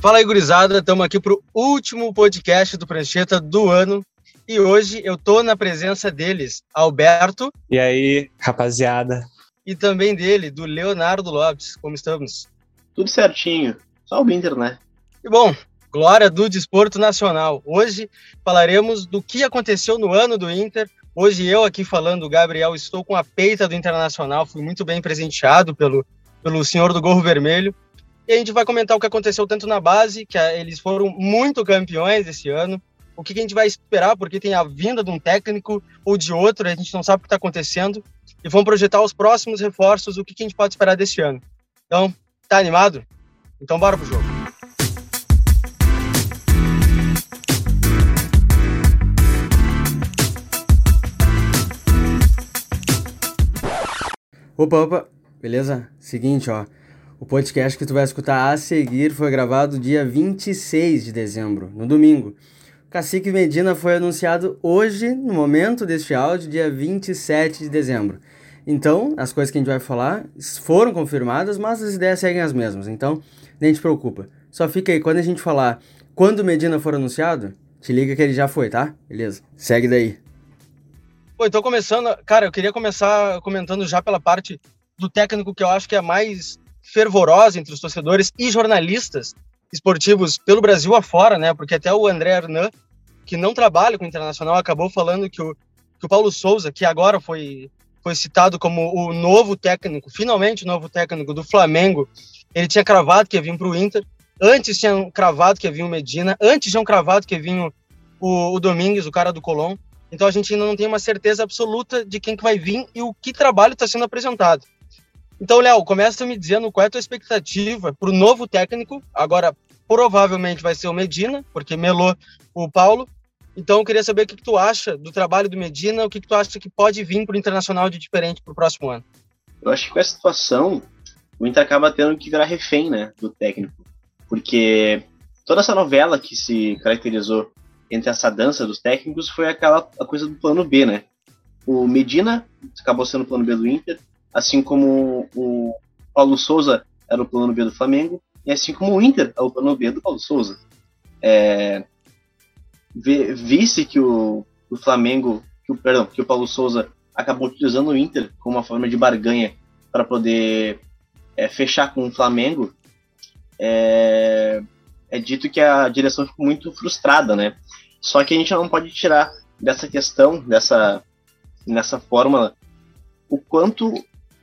Fala aí, gurizada. Estamos aqui para o último podcast do Prancheta do ano. E hoje eu tô na presença deles, Alberto. E aí, rapaziada? E também dele, do Leonardo Lopes. Como estamos? Tudo certinho. Só o Inter, né? E bom, glória do desporto nacional. Hoje falaremos do que aconteceu no ano do Inter. Hoje eu aqui falando, Gabriel, estou com a peita do Internacional. Fui muito bem presenteado pelo, pelo senhor do Gorro Vermelho. E a gente vai comentar o que aconteceu tanto na base, que eles foram muito campeões esse ano, o que a gente vai esperar, porque tem a vinda de um técnico ou de outro, a gente não sabe o que está acontecendo, e vamos projetar os próximos reforços, o que a gente pode esperar desse ano. Então, tá animado? Então bora pro jogo. Opa, opa, beleza? Seguinte, ó. O podcast que tu vai escutar a seguir foi gravado dia 26 de dezembro, no domingo. Cacique Medina foi anunciado hoje, no momento deste áudio, dia 27 de dezembro. Então, as coisas que a gente vai falar foram confirmadas, mas as ideias seguem as mesmas. Então, nem te preocupa. Só fica aí, quando a gente falar quando Medina for anunciado, te liga que ele já foi, tá? Beleza. Segue daí. Bom, então começando, cara, eu queria começar comentando já pela parte do técnico que eu acho que é mais fervorosa entre os torcedores e jornalistas esportivos pelo Brasil afora, né? Porque até o André Hernan, que não trabalha com o Internacional, acabou falando que o, que o Paulo Souza, que agora foi, foi citado como o novo técnico, finalmente o novo técnico do Flamengo, ele tinha cravado que ia vir para o Inter. Antes tinham cravado que vir o Medina, antes tinham cravado que vir o, o, Domingues, o cara do Colón. Então a gente ainda não tem uma certeza absoluta de quem que vai vir e o que trabalho está sendo apresentado. Então, Léo, começa me dizendo qual é a tua expectativa para o novo técnico. Agora, provavelmente vai ser o Medina, porque melou o Paulo. Então, eu queria saber o que, que tu acha do trabalho do Medina, o que, que tu acha que pode vir para o Internacional de diferente para o próximo ano. Eu acho que com essa situação, o Inter acaba tendo que virar refém né, do técnico. Porque toda essa novela que se caracterizou entre essa dança dos técnicos foi aquela a coisa do plano B, né? O Medina acabou sendo o plano B do Inter, assim como o Paulo Souza era o plano B do Flamengo, e assim como o Inter é o plano B do Paulo Souza. É, Visse que o, o Flamengo, que o, perdão, que o Paulo Souza acabou utilizando o Inter como uma forma de barganha para poder é, fechar com o Flamengo, é, é dito que a direção ficou muito frustrada, né? Só que a gente não pode tirar dessa questão, dessa nessa fórmula, o quanto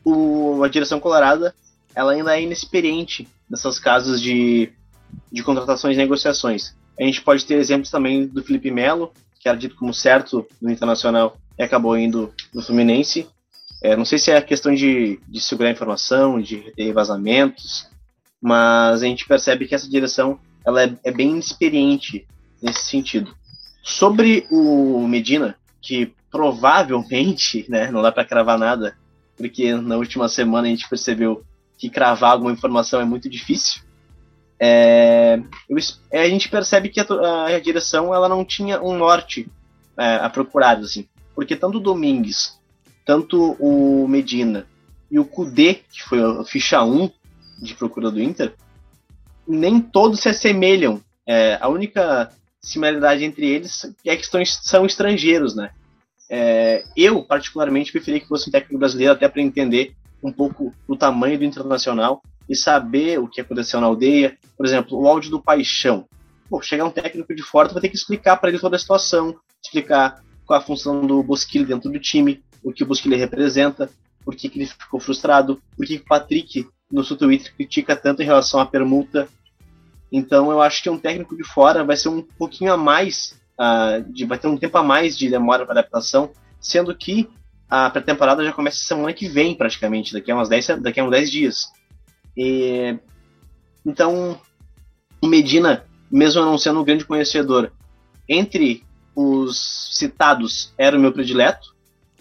o, a direção colorada ela ainda é inexperiente nessas casos de, de contratações e negociações. A gente pode ter exemplos também do Felipe Melo, que era dito como certo no Internacional e acabou indo no Fluminense. É, não sei se é questão de, de segurar informação, de ter vazamentos, mas a gente percebe que essa direção ela é, é bem inexperiente nesse sentido. Sobre o Medina, que provavelmente, né, não dá para cravar nada, porque na última semana a gente percebeu que cravar alguma informação é muito difícil. É, eu, é, a gente percebe que a, a, direção ela não tinha um norte é, a procurar, assim, porque tanto o Domingues, tanto o Medina e o Kudê, que foi a ficha 1 de procura do Inter, nem todos se assemelham. É, a única similaridade entre eles é que estão, são estrangeiros, né? É, eu, particularmente, preferia que fosse um técnico brasileiro até para entender um pouco o tamanho do internacional e saber o que aconteceu na aldeia. Por exemplo, o áudio do Paixão. Pô, chegar um técnico de fora, tu vai ter que explicar para ele toda a situação, explicar qual a função do Bosquilha dentro do time, o que o Bosquilha representa, por que, que ele ficou frustrado, por que, que o Patrick no seu Twitter critica tanto em relação à permuta. Então eu acho que um técnico de fora vai ser um pouquinho a mais uh, de, vai ter um tempo a mais de demora para adaptação, sendo que a pré-temporada já começa semana que vem, praticamente, daqui a uns 10, daqui a uns 10 dias. E, então, o Medina, mesmo não sendo um grande conhecedor, entre os citados era o meu predileto,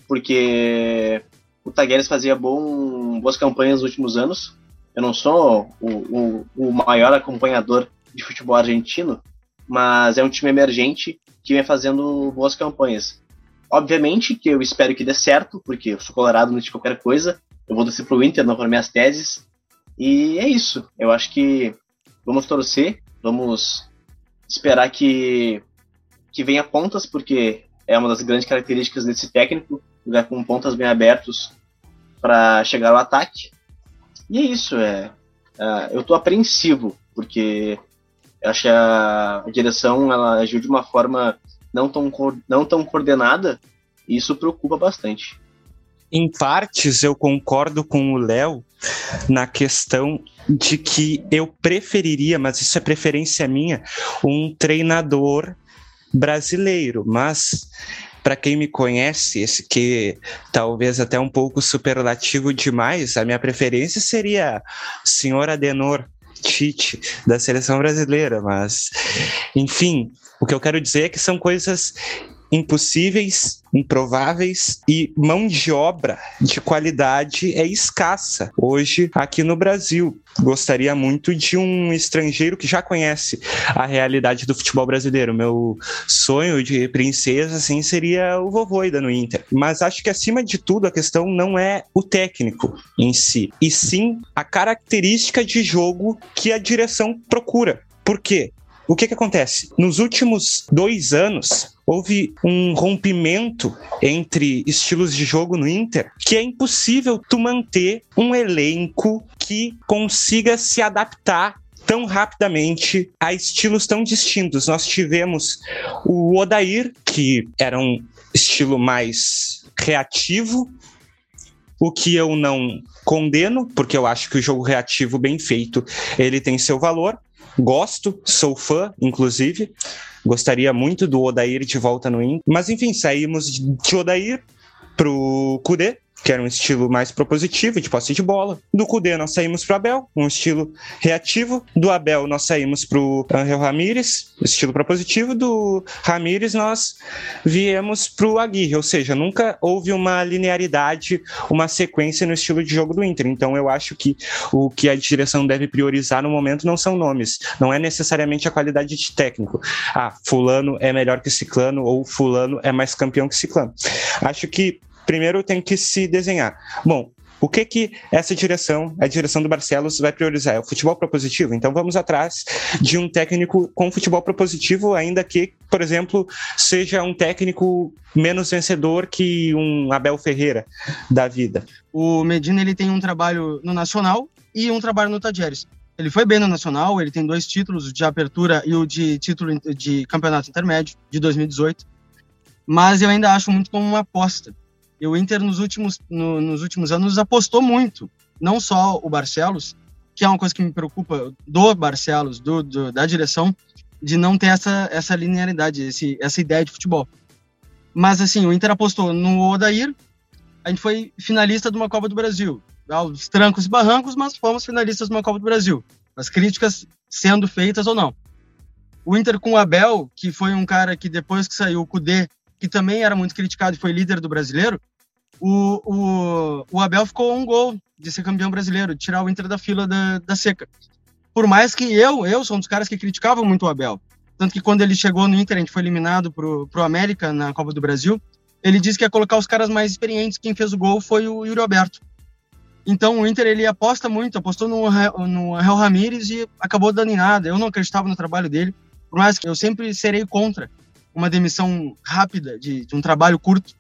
porque o Tagueres fazia bom, boas campanhas nos últimos anos. Eu não sou o, o, o maior acompanhador de futebol argentino, mas é um time emergente que vem fazendo boas campanhas. Obviamente que eu espero que dê certo, porque eu sou colorado não de qualquer coisa. Eu vou descer pro Inter, não para minhas teses. E é isso. Eu acho que vamos torcer, Vamos esperar que, que venha pontas, porque é uma das grandes características desse técnico, jogar com pontas bem abertos para chegar ao ataque. E é isso, é. é eu estou apreensivo, porque acho que a, a direção ela agiu de uma forma não tão, não tão coordenada, e isso preocupa bastante. Em partes, eu concordo com o Léo na questão de que eu preferiria, mas isso é preferência minha, um treinador brasileiro. Mas para quem me conhece, esse que talvez até um pouco superlativo demais, a minha preferência seria senhor Adenor Tite da seleção brasileira, mas enfim, o que eu quero dizer é que são coisas impossíveis, improváveis e mão de obra de qualidade é escassa hoje aqui no Brasil. Gostaria muito de um estrangeiro que já conhece a realidade do futebol brasileiro. Meu sonho de princesa assim seria o Vovoida no Inter. Mas acho que acima de tudo a questão não é o técnico em si, e sim a característica de jogo que a direção procura. Por quê? O que, que acontece? Nos últimos dois anos, houve um rompimento entre estilos de jogo no Inter que é impossível tu manter um elenco que consiga se adaptar tão rapidamente a estilos tão distintos. Nós tivemos o Odair, que era um estilo mais reativo, o que eu não condeno, porque eu acho que o jogo reativo bem feito, ele tem seu valor. Gosto, sou fã, inclusive. Gostaria muito do Odair de volta no Inter. Mas enfim, saímos de Odair pro Kudê, que era um estilo mais propositivo, de posse de bola. Do Cudê nós saímos para Abel, um estilo reativo. Do Abel nós saímos para o Angel Ramírez, estilo propositivo. Do Ramírez nós viemos para o Aguirre, ou seja, nunca houve uma linearidade, uma sequência no estilo de jogo do Inter. Então eu acho que o que a direção deve priorizar no momento não são nomes, não é necessariamente a qualidade de técnico. Ah, fulano é melhor que ciclano ou fulano é mais campeão que ciclano. Acho que primeiro tem que se desenhar. Bom, o que que essa direção, a direção do Barcelos, vai priorizar? É o futebol propositivo? Então vamos atrás de um técnico com futebol propositivo, ainda que, por exemplo, seja um técnico menos vencedor que um Abel Ferreira da vida. O Medina ele tem um trabalho no Nacional e um trabalho no Tadieres. Ele foi bem no Nacional, ele tem dois títulos, de apertura e o de título de campeonato intermédio de 2018. Mas eu ainda acho muito como uma aposta e o Inter, nos últimos, no, nos últimos anos, apostou muito. Não só o Barcelos, que é uma coisa que me preocupa do Barcelos, do, do, da direção, de não ter essa, essa linearidade, esse, essa ideia de futebol. Mas, assim, o Inter apostou no Odair, a gente foi finalista de uma Copa do Brasil. Aos trancos e barrancos, mas fomos finalistas de uma Copa do Brasil. As críticas sendo feitas ou não. O Inter com o Abel, que foi um cara que depois que saiu o Cudê, que também era muito criticado e foi líder do brasileiro, o, o, o Abel ficou um gol de ser campeão brasileiro, de tirar o Inter da fila da, da seca. Por mais que eu, eu sou um dos caras que criticavam muito o Abel. Tanto que quando ele chegou no Inter, a gente foi eliminado pro, pro América na Copa do Brasil, ele disse que ia colocar os caras mais experientes. Quem fez o gol foi o Yuri Alberto. Então o Inter ele aposta muito, apostou no, no Real Ramírez e acabou dando em nada. Eu não acreditava no trabalho dele, por mais que eu sempre serei contra uma demissão rápida de, de um trabalho curto.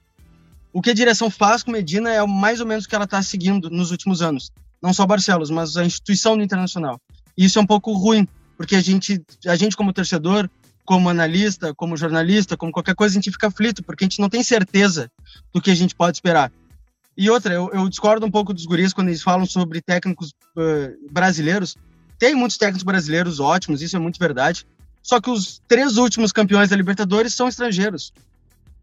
O que a direção faz com Medina é mais ou menos o que ela está seguindo nos últimos anos. Não só Barcelos, mas a instituição do Internacional. E isso é um pouco ruim, porque a gente, a gente como torcedor, como analista, como jornalista, como qualquer coisa, a gente fica aflito, porque a gente não tem certeza do que a gente pode esperar. E outra, eu, eu discordo um pouco dos guris quando eles falam sobre técnicos uh, brasileiros. Tem muitos técnicos brasileiros ótimos, isso é muito verdade. Só que os três últimos campeões da Libertadores são estrangeiros.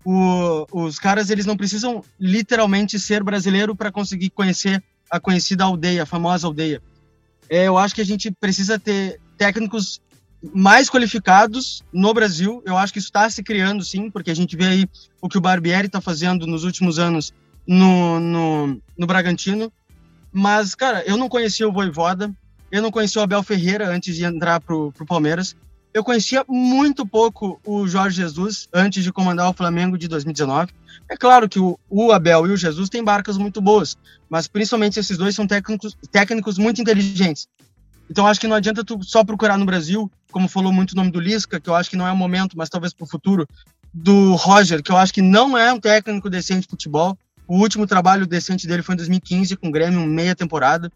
O, os caras eles não precisam literalmente ser brasileiro para conseguir conhecer a conhecida aldeia, a famosa aldeia. É, eu acho que a gente precisa ter técnicos mais qualificados no Brasil. Eu acho que isso está se criando, sim, porque a gente vê aí o que o Barbieri está fazendo nos últimos anos no, no, no Bragantino. Mas, cara, eu não conhecia o Voivoda, eu não conhecia o Abel Ferreira antes de entrar pro, pro Palmeiras eu conhecia muito pouco o Jorge Jesus antes de comandar o Flamengo de 2019. É claro que o, Abel e o Jesus têm barcas muito boas, mas principalmente esses dois são técnicos, técnicos muito inteligentes. Então acho que não adianta tu só procurar no Brasil como falou muito o nome do Lisca, que eu acho que não é o momento, mas talvez para o futuro, do Roger, que eu acho que não é um técnico decente de futebol. O último trabalho decente dele foi em 2015 com o Grêmio, meia temporada.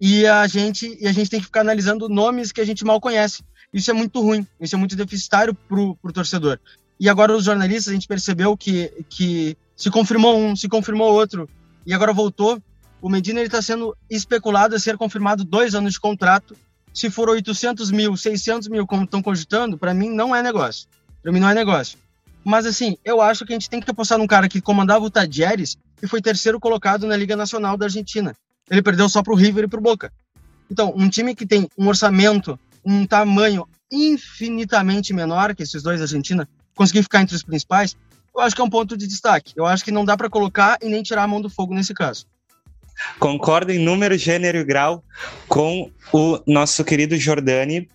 E a gente, e a gente tem que ficar analisando nomes que a gente mal conhece. Isso é muito ruim, isso é muito deficitário para o torcedor. E agora os jornalistas, a gente percebeu que, que se confirmou um, se confirmou outro, e agora voltou. O Medina está sendo especulado a ser confirmado dois anos de contrato. Se for 800 mil, 600 mil, como estão cogitando, para mim não é negócio. Para mim não é negócio. Mas assim, eu acho que a gente tem que apostar num cara que comandava o Tadieres e foi terceiro colocado na Liga Nacional da Argentina. Ele perdeu só para o River e para o Boca. Então, um time que tem um orçamento, um tamanho infinitamente menor que esses dois Argentina, conseguir ficar entre os principais, eu acho que é um ponto de destaque. Eu acho que não dá para colocar e nem tirar a mão do fogo nesse caso. Concordo em número, gênero e grau com o nosso querido Jordani,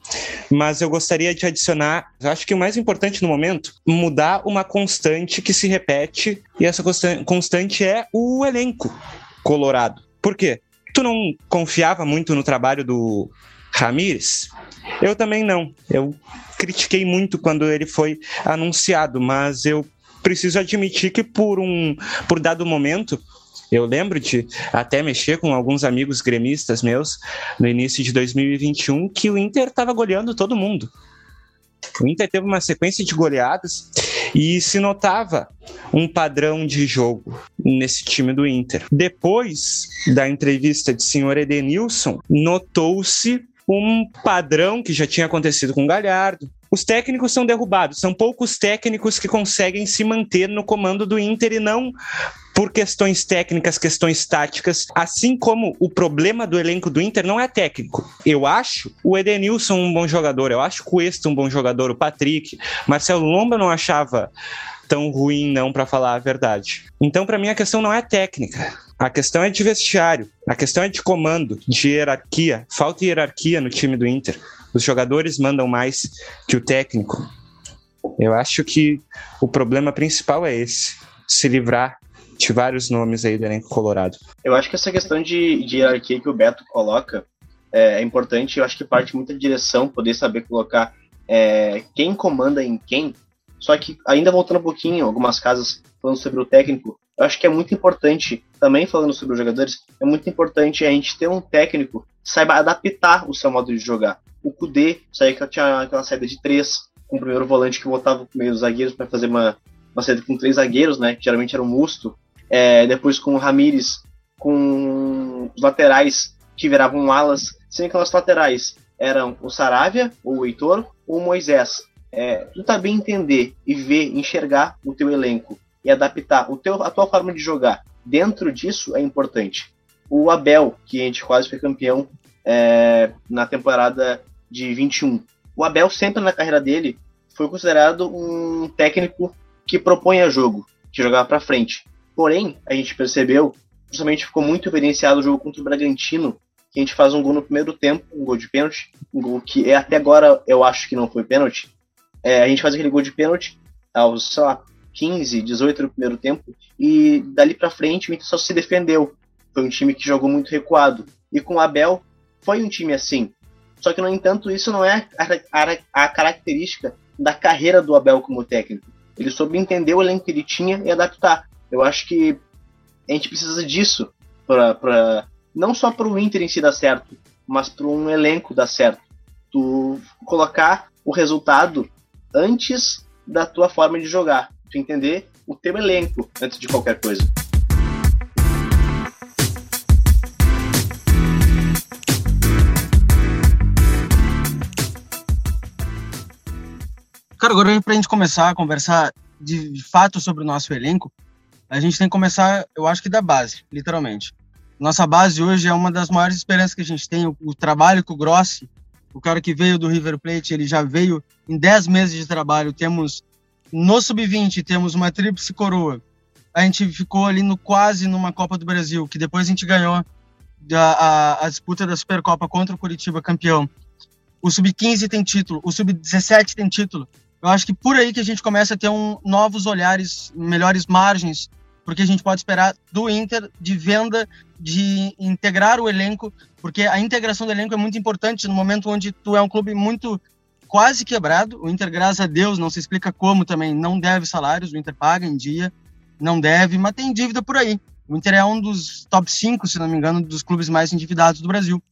mas eu gostaria de adicionar, acho que o mais importante no momento, mudar uma constante que se repete, e essa constante é o elenco colorado. Por quê? Tu não confiava muito no trabalho do Ramires? Eu também não. Eu critiquei muito quando ele foi anunciado, mas eu preciso admitir que por um por dado momento eu lembro de até mexer com alguns amigos gremistas meus no início de 2021 que o Inter estava goleando todo mundo. O Inter teve uma sequência de goleadas e se notava um padrão de jogo nesse time do Inter. Depois da entrevista de senhor Edenilson, notou-se um padrão que já tinha acontecido com o Galhardo. Os técnicos são derrubados, são poucos técnicos que conseguem se manter no comando do Inter e não por questões técnicas, questões táticas, assim como o problema do elenco do Inter não é técnico. Eu acho o Edenilson um bom jogador, eu acho o Cuesta um bom jogador, o Patrick, Marcelo Lomba não achava tão ruim não para falar a verdade. Então para mim a questão não é técnica. A questão é de vestiário, a questão é de comando, de hierarquia. Falta hierarquia no time do Inter. Os jogadores mandam mais que o técnico. Eu acho que o problema principal é esse: se livrar de vários nomes aí do elenco colorado. Eu acho que essa questão de, de hierarquia que o Beto coloca é, é importante. Eu acho que parte muito da direção poder saber colocar é, quem comanda em quem. Só que, ainda voltando um pouquinho, algumas casas falando sobre o técnico, eu acho que é muito importante, também falando sobre os jogadores, é muito importante a gente ter um técnico que saiba adaptar o seu modo de jogar. O Kudê, saía que tinha aquela saída de três, com o primeiro volante que voltava com meio zagueiros para fazer uma, uma saída com três zagueiros, né? Que geralmente era o Musto. É, depois com o Ramires, com os laterais que viravam alas, que aquelas laterais eram o Saravia, ou o Heitor, ou o Moisés. É, tu também entender e ver, enxergar o teu elenco e adaptar o teu, a tua forma de jogar dentro disso é importante. O Abel, que a gente quase foi campeão é, na temporada de 21. O Abel sempre na carreira dele foi considerado um técnico que propõe a jogo, que jogava para frente. Porém, a gente percebeu, justamente ficou muito evidenciado o jogo contra o Bragantino, que a gente faz um gol no primeiro tempo, um gol de pênalti, um gol que é, até agora eu acho que não foi pênalti. É, a gente faz aquele gol de pênalti aos, sei lá, 15, 18 no primeiro tempo, e dali para frente o Inter só se defendeu. Foi um time que jogou muito recuado. E com o Abel, foi um time assim. Só que, no entanto, isso não é a, a, a característica da carreira do Abel como técnico. Ele soube entender o elenco que ele tinha e adaptar. Eu acho que a gente precisa disso para não só para o Inter em si dar certo, mas para um elenco dar certo. Tu colocar o resultado antes da tua forma de jogar entender o teu elenco antes de qualquer coisa. Cara, agora pra gente começar a conversar de, de fato sobre o nosso elenco, a gente tem que começar, eu acho que da base, literalmente. Nossa base hoje é uma das maiores esperanças que a gente tem. O, o trabalho que o Grossi, o cara que veio do River Plate, ele já veio em 10 meses de trabalho. Temos no sub-20 temos uma tríplice coroa. A gente ficou ali no quase numa Copa do Brasil, que depois a gente ganhou a, a, a disputa da Supercopa contra o Curitiba campeão. O sub-15 tem título, o sub-17 tem título. Eu acho que por aí que a gente começa a ter um, novos olhares, melhores margens, porque a gente pode esperar do Inter de venda de integrar o elenco, porque a integração do elenco é muito importante no momento onde tu é um clube muito quase quebrado. O Inter, graças a Deus, não se explica como também, não deve salários, o Inter paga em dia, não deve, mas tem dívida por aí. O Inter é um dos top 5, se não me engano, dos clubes mais endividados do Brasil.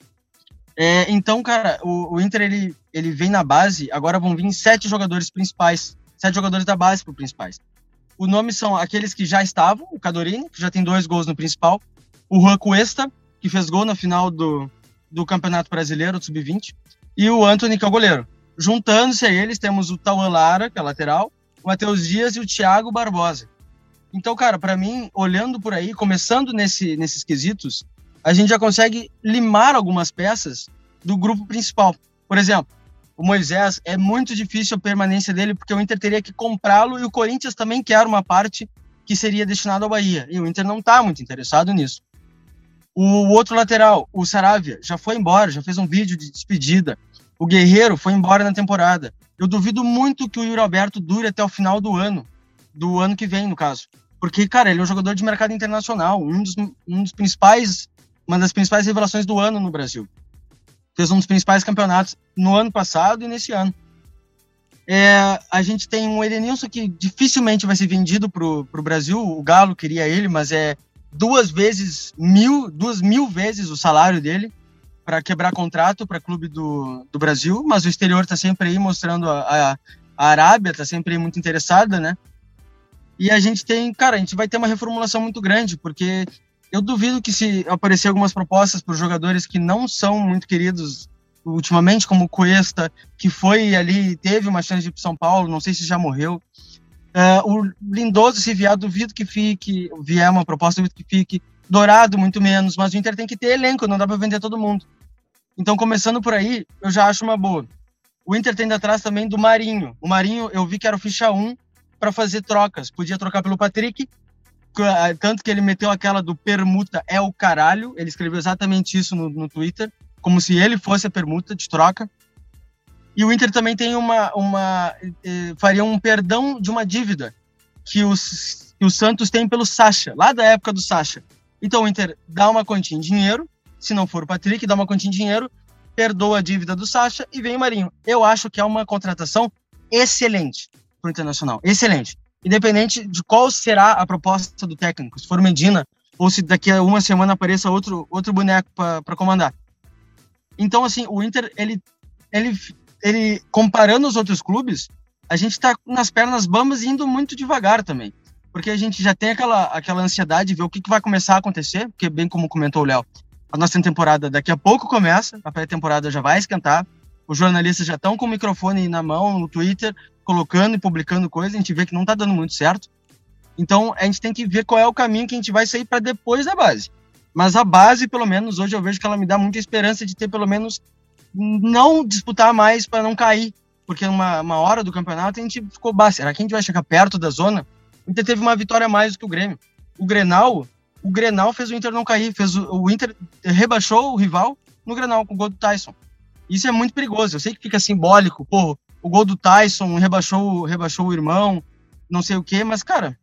É, então, cara, o, o, Inter ele, ele vem na base, agora vão vir sete jogadores principais, sete jogadores da base para principais. O nome são aqueles que já estavam, o Cadorini, que já tem dois gols no principal, o Juan Cuesta, que fez gol na final do, do Campeonato Brasileiro, do Sub-20, e o Anthony, que é o goleiro. Juntando-se a eles, temos o Tauan Lara, que é lateral, o Matheus Dias e o Thiago Barbosa. Então, cara, para mim, olhando por aí, começando nesse, nesses quesitos, a gente já consegue limar algumas peças do grupo principal. Por exemplo, o Moisés, é muito difícil a permanência dele, porque o Inter teria que comprá-lo e o Corinthians também quer uma parte que seria destinada ao Bahia. E o Inter não está muito interessado nisso. O outro lateral, o Saravia, já foi embora, já fez um vídeo de despedida. O Guerreiro foi embora na temporada. Eu duvido muito que o Yuri Alberto dure até o final do ano, do ano que vem, no caso. Porque, cara, ele é um jogador de mercado internacional, um dos, um dos principais uma das principais revelações do ano no Brasil. Fez um dos principais campeonatos no ano passado e nesse ano. É, a gente tem um Edenilson que dificilmente vai ser vendido para o Brasil. O Galo queria ele, mas é duas vezes mil, duas mil vezes o salário dele para quebrar contrato para clube do, do Brasil. Mas o exterior está sempre aí mostrando a, a, a Arábia está sempre muito interessada, né? E a gente tem, cara, a gente vai ter uma reformulação muito grande, porque eu duvido que se aparecer algumas propostas para jogadores que não são muito queridos ultimamente, como o Cuesta, que foi ali, teve uma chance de ir para São Paulo, não sei se já morreu. Uh, o Lindoso, se vier, duvido que fique, vier uma proposta, duvido que fique. Dourado, muito menos, mas o Inter tem que ter elenco, não dá para vender todo mundo. Então, começando por aí, eu já acho uma boa. O Inter tem atrás também do Marinho. O Marinho, eu vi que era o ficha 1 para fazer trocas. Podia trocar pelo Patrick, tanto que ele meteu aquela do permuta é o caralho. Ele escreveu exatamente isso no, no Twitter, como se ele fosse a permuta de troca. E o Inter também tem uma. uma eh, faria um perdão de uma dívida que os, que o Santos tem pelo Sacha, lá da época do Sacha. Então o Inter dá uma quantia em dinheiro, se não for o Patrick, dá uma quantia em dinheiro, perdoa a dívida do Sacha e vem o Marinho. Eu acho que é uma contratação excelente para o Internacional. Excelente independente de qual será a proposta do técnico, se for Medina ou se daqui a uma semana apareça outro, outro boneco para comandar. Então, assim, o Inter, ele, ele, ele, comparando os outros clubes, a gente está nas pernas bambas indo muito devagar também. Porque a gente já tem aquela, aquela ansiedade de ver o que, que vai começar a acontecer, porque, bem como comentou o Léo, a nossa temporada daqui a pouco começa, a pré-temporada já vai esquentar, os jornalistas já estão com o microfone na mão, no Twitter, colocando e publicando coisas, a gente vê que não está dando muito certo. Então a gente tem que ver qual é o caminho que a gente vai sair para depois da base. Mas a base, pelo menos hoje eu vejo que ela me dá muita esperança de ter pelo menos não disputar mais para não cair, porque uma, uma hora do campeonato a gente ficou, será que a gente vai chegar perto da zona? O Inter teve uma vitória a mais do que o Grêmio. O Grenal, o Grenal fez o Inter não cair, fez o, o Inter rebaixou o rival no Grenal com o gol do Tyson. Isso é muito perigoso. Eu sei que fica simbólico, pô, o gol do Tyson rebaixou, rebaixou o irmão, não sei o quê, mas, cara,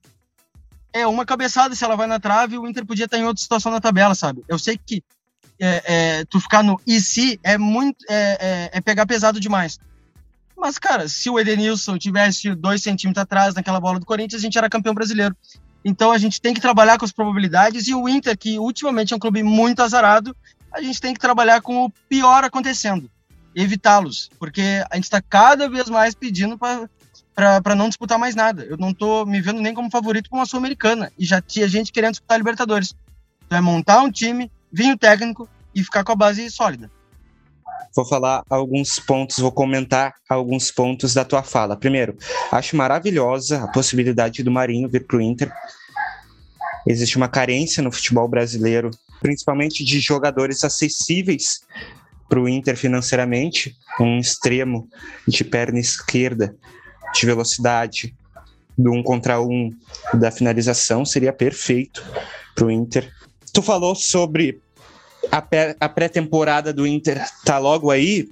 é uma cabeçada se ela vai na trave, o Inter podia estar em outra situação na tabela, sabe? Eu sei que é, é, tu ficar no e se é muito é, é, é, pegar pesado demais. Mas, cara, se o Edenilson tivesse dois centímetros atrás naquela bola do Corinthians, a gente era campeão brasileiro. Então a gente tem que trabalhar com as probabilidades e o Inter, que ultimamente é um clube muito azarado, a gente tem que trabalhar com o pior acontecendo evitá-los, porque a gente está cada vez mais pedindo para não disputar mais nada. Eu não estou me vendo nem como favorito para uma Sul-Americana e já tinha gente querendo disputar a Libertadores. Então é montar um time, vir o técnico e ficar com a base sólida. Vou falar alguns pontos, vou comentar alguns pontos da tua fala. Primeiro, acho maravilhosa a possibilidade do Marinho vir para o Inter. Existe uma carência no futebol brasileiro, principalmente de jogadores acessíveis para o Inter financeiramente, um extremo de perna esquerda, de velocidade, do um contra um, da finalização, seria perfeito para o Inter. Tu falou sobre a pré-temporada do Inter tá logo aí.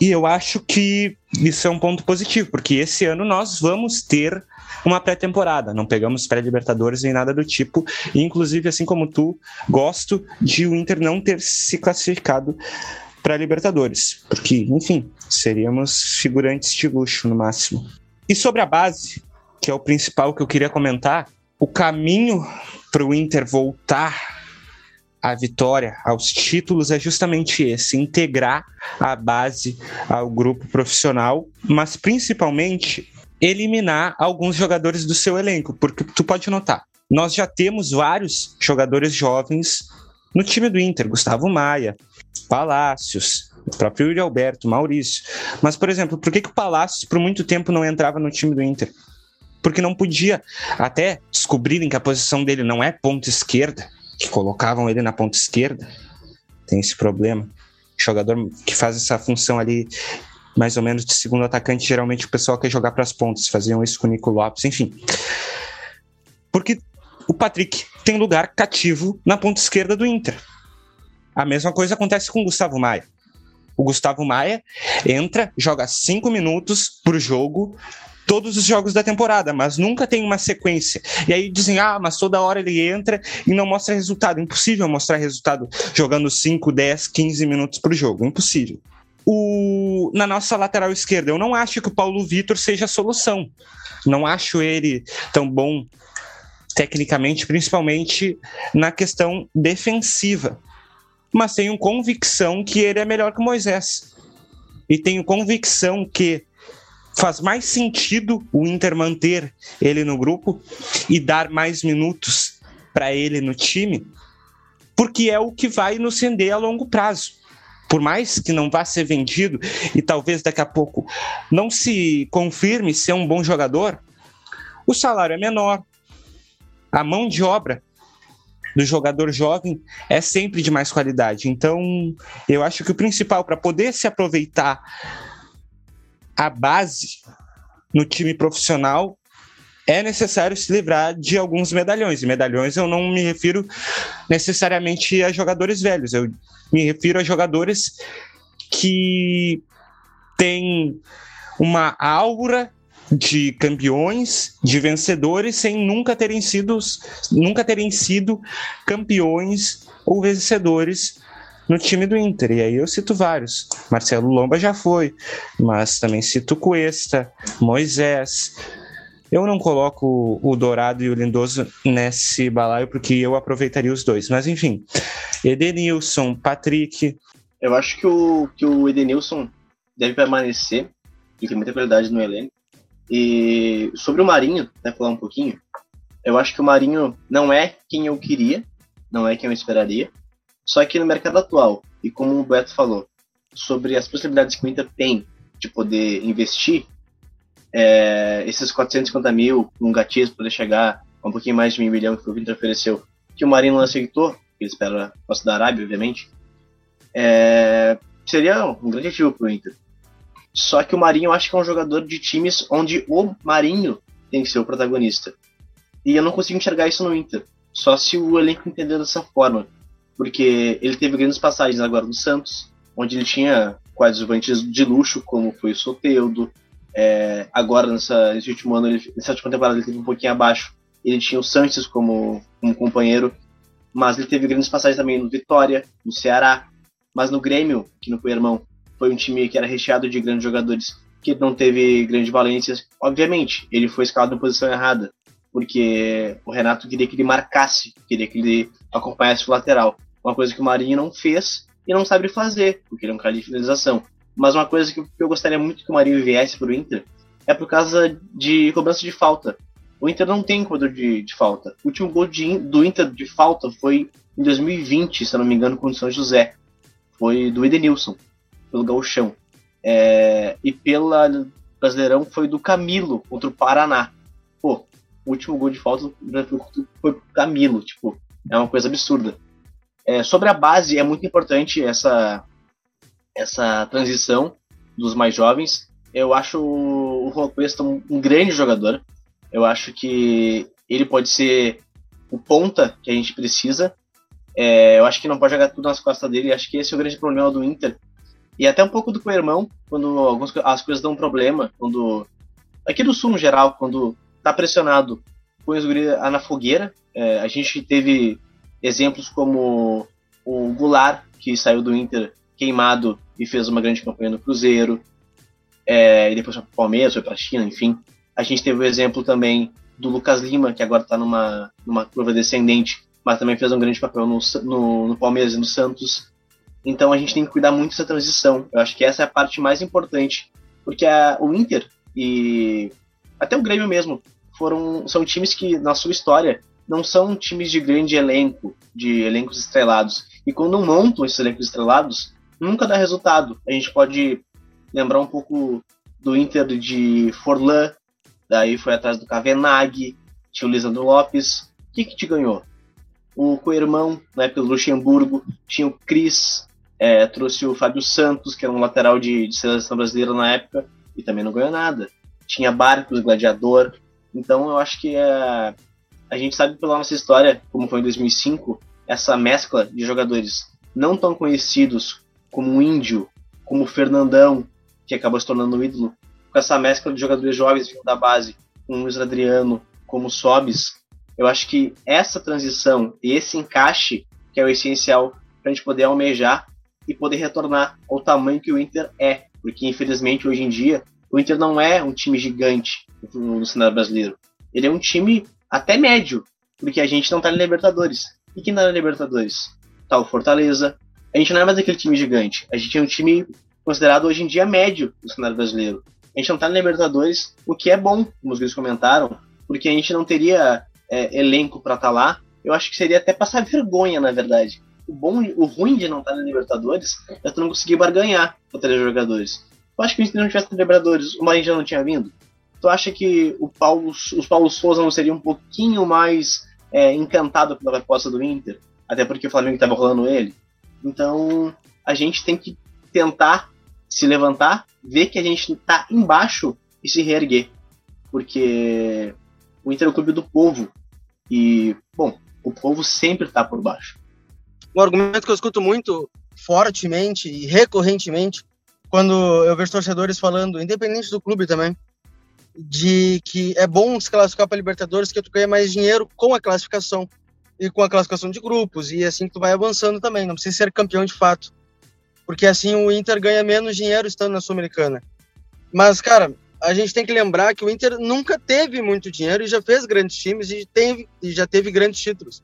E eu acho que isso é um ponto positivo, porque esse ano nós vamos ter uma pré-temporada. Não pegamos pré-Libertadores nem nada do tipo. E, inclusive, assim como tu, gosto de o Inter não ter se classificado para Libertadores, porque, enfim, seríamos figurantes de luxo no máximo. E sobre a base, que é o principal que eu queria comentar, o caminho para o Inter voltar à vitória, aos títulos, é justamente esse: integrar a base ao grupo profissional, mas principalmente eliminar alguns jogadores do seu elenco, porque tu pode notar, nós já temos vários jogadores jovens no time do Inter, Gustavo Maia, Palácios, o próprio Yuri Alberto, Maurício. Mas, por exemplo, por que, que o Palácios por muito tempo não entrava no time do Inter? Porque não podia, até descobrirem que a posição dele não é ponta esquerda, que colocavam ele na ponta esquerda. Tem esse problema. Jogador que faz essa função ali, mais ou menos de segundo atacante, geralmente o pessoal quer jogar para as pontas. Faziam isso com o Nico Lopes, enfim. Porque o Patrick tem lugar cativo na ponta esquerda do Inter. A mesma coisa acontece com o Gustavo Maia. O Gustavo Maia entra, joga cinco minutos por jogo, todos os jogos da temporada, mas nunca tem uma sequência. E aí dizem, ah, mas toda hora ele entra e não mostra resultado. Impossível mostrar resultado jogando 5, 10, 15 minutos por jogo. Impossível. O... Na nossa lateral esquerda, eu não acho que o Paulo Vitor seja a solução. Não acho ele tão bom tecnicamente, principalmente na questão defensiva. Mas tenho convicção que ele é melhor que o Moisés. E tenho convicção que faz mais sentido o Inter manter ele no grupo e dar mais minutos para ele no time, porque é o que vai nos render a longo prazo. Por mais que não vá ser vendido e talvez daqui a pouco não se confirme ser um bom jogador, o salário é menor, a mão de obra do jogador jovem é sempre de mais qualidade. Então, eu acho que o principal para poder se aproveitar a base no time profissional, é necessário se livrar de alguns medalhões. E medalhões eu não me refiro necessariamente a jogadores velhos, eu me refiro a jogadores que têm uma aura de campeões, de vencedores, sem nunca terem sido, nunca terem sido campeões ou vencedores no time do Inter. E aí eu cito vários. Marcelo Lomba já foi, mas também cito Cuesta, Moisés. Eu não coloco o Dourado e o Lindoso nesse balaio porque eu aproveitaria os dois. Mas enfim, Edenilson, Patrick. Eu acho que o, que o Edenilson deve permanecer e tem muita qualidade no elenco. E sobre o Marinho, né, falar um pouquinho, eu acho que o Marinho não é quem eu queria, não é quem eu esperaria. Só que no mercado atual, e como o Beto falou, sobre as possibilidades que o Inter tem de poder investir, é, esses 450 mil, um gatilho poder chegar a um pouquinho mais de meio milhão que o Inter ofereceu, que o Marinho não aceitou, que ele espera posso da Arábia, obviamente, é, seria um grande ativo para o Inter. Só que o Marinho eu acho que é um jogador de times onde o Marinho tem que ser o protagonista. E eu não consigo enxergar isso no Inter. Só se o elenco entender dessa forma porque ele teve grandes passagens agora no Santos, onde ele tinha coadjuvantes de luxo, como foi o Soteudo. É, agora, nessa, nesse último ano, ele, nessa última temporada, ele teve um pouquinho abaixo. Ele tinha o Santos como, como companheiro, mas ele teve grandes passagens também no Vitória, no Ceará, mas no Grêmio, que no irmão, foi um time que era recheado de grandes jogadores que não teve grandes valências. Obviamente, ele foi escalado na posição errada, porque o Renato queria que ele marcasse, queria que ele acompanhasse o lateral. Uma coisa que o Marinho não fez e não sabe fazer, porque ele é um cara de finalização. Mas uma coisa que eu gostaria muito que o Marinho viesse para o Inter é por causa de cobrança de falta. O Inter não tem cobrador de, de falta. O último gol de, do Inter de falta foi em 2020, se eu não me engano, com o São José. Foi do Edenilson, pelo Gauchão. É, e pela Brasileirão foi do Camilo contra o Paraná. Pô, o último gol de falta foi pro Camilo, tipo, é uma coisa absurda. É, sobre a base, é muito importante essa, essa transição dos mais jovens. Eu acho o Juan um, um grande jogador. Eu acho que ele pode ser o ponta que a gente precisa. É, eu acho que não pode jogar tudo nas costas dele. Acho que esse é o grande problema do Inter. E até um pouco do co-irmão, quando algumas, as coisas dão um problema, quando. Aqui do sul, no geral, quando tá pressionado, põe os guri na fogueira. É, a gente teve exemplos como o Goulart, que saiu do Inter queimado e fez uma grande campanha no Cruzeiro. É, e depois foi para o Palmeiras, foi para a China, enfim. A gente teve o exemplo também do Lucas Lima, que agora está numa, numa curva descendente, mas também fez um grande papel no, no, no, Palmeiras e no Santos. Então a gente tem que cuidar muito dessa transição. Eu acho que essa é a parte mais importante, porque a, o Inter e até o Grêmio mesmo foram são times que na sua história não são times de grande elenco, de elencos estrelados. E quando montam esses elencos estrelados, nunca dá resultado. A gente pode lembrar um pouco do Inter de Forlan, daí foi atrás do Kavenag, tinha o Lisandro Lopes. O que, que te ganhou? O co-irmão, época do Luxemburgo, tinha o Cris, é, trouxe o Fábio Santos, que era um lateral de, de seleção brasileira na época, e também não ganhou nada. Tinha Barcos, Gladiador. Então eu acho que é, a gente sabe pela nossa história, como foi em 2005, essa mescla de jogadores não tão conhecidos como o Índio, como o Fernandão, que acabou se tornando um ídolo, com essa mescla de jogadores jovens vindo da base, como o Luiz Adriano, como o Sobis, eu acho que essa transição e esse encaixe que é o essencial para a gente poder almejar e poder retornar ao tamanho que o Inter é, porque infelizmente hoje em dia o Inter não é um time gigante no cenário brasileiro. Ele é um time até médio, porque a gente não tá na Libertadores. E quem tá na Libertadores? Tá o Fortaleza. A gente não é mais aquele time gigante. A gente é um time considerado hoje em dia médio no cenário brasileiro. A gente não tá na Libertadores, o que é bom, como os guris comentaram, porque a gente não teria é, elenco para estar tá lá. Eu acho que seria até passar vergonha, na verdade. O bom, o ruim de não estar tá na Libertadores é tu não conseguir barganhar com três jogadores. Eu acho que se não tivesse na Libertadores, o Marinho já não tinha vindo. Tu acha que o Paulo, os Paulo Souza não seria um pouquinho mais é, encantado pela proposta do Inter? Até porque o Flamengo estava rolando ele. Então, a gente tem que tentar se levantar, ver que a gente está embaixo e se reerguer. Porque o Inter é o clube do povo. E, bom, o povo sempre está por baixo. Um argumento que eu escuto muito fortemente e recorrentemente quando eu vejo torcedores falando, independente do clube também, de que é bom se classificar para Libertadores, que tu ganha mais dinheiro com a classificação e com a classificação de grupos, e assim tu vai avançando também, não precisa ser campeão de fato. Porque assim o Inter ganha menos dinheiro estando na Sul-Americana. Mas, cara, a gente tem que lembrar que o Inter nunca teve muito dinheiro e já fez grandes times e, teve, e já teve grandes títulos.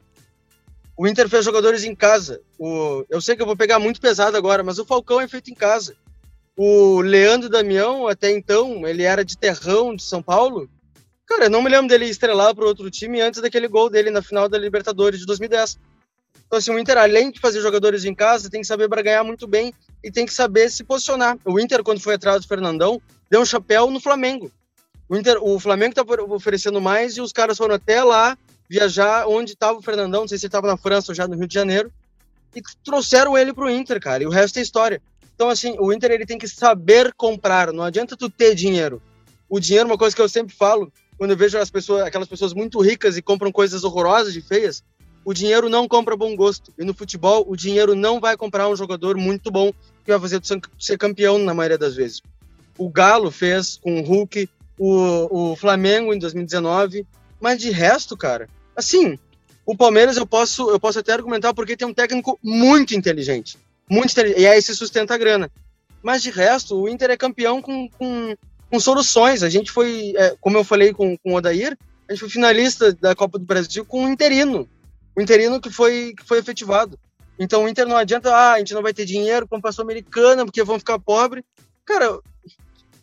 O Inter fez jogadores em casa. O, eu sei que eu vou pegar muito pesado agora, mas o Falcão é feito em casa. O Leandro Damião, até então, ele era de Terrão, de São Paulo. Cara, eu não me lembro dele estrelar para outro time antes daquele gol dele na final da Libertadores de 2010. Então, assim, o Inter, além de fazer jogadores em casa, tem que saber para ganhar muito bem e tem que saber se posicionar. O Inter, quando foi atrás do Fernandão, deu um chapéu no Flamengo. O, Inter, o Flamengo tá oferecendo mais e os caras foram até lá viajar onde estava o Fernandão, não sei se ele estava na França ou já no Rio de Janeiro, e trouxeram ele para o Inter, cara. E o resto é história. Então, assim, o Inter ele tem que saber comprar. Não adianta tu ter dinheiro. O dinheiro, uma coisa que eu sempre falo, quando eu vejo as pessoas, aquelas pessoas muito ricas e compram coisas horrorosas e feias, o dinheiro não compra bom gosto. E no futebol, o dinheiro não vai comprar um jogador muito bom que vai fazer tu ser campeão na maioria das vezes. O Galo fez com o Hulk, o, o Flamengo em 2019, mas de resto, cara, assim, o Palmeiras eu posso, eu posso até argumentar porque tem um técnico muito inteligente muito E aí se sustenta a grana. Mas de resto, o Inter é campeão com, com, com soluções. A gente foi, é, como eu falei com, com o Odair, a gente foi finalista da Copa do Brasil com o interino. O interino que foi, que foi efetivado. Então o Inter não adianta, ah, a gente não vai ter dinheiro com a Sul-Americana porque vão ficar pobre. Cara,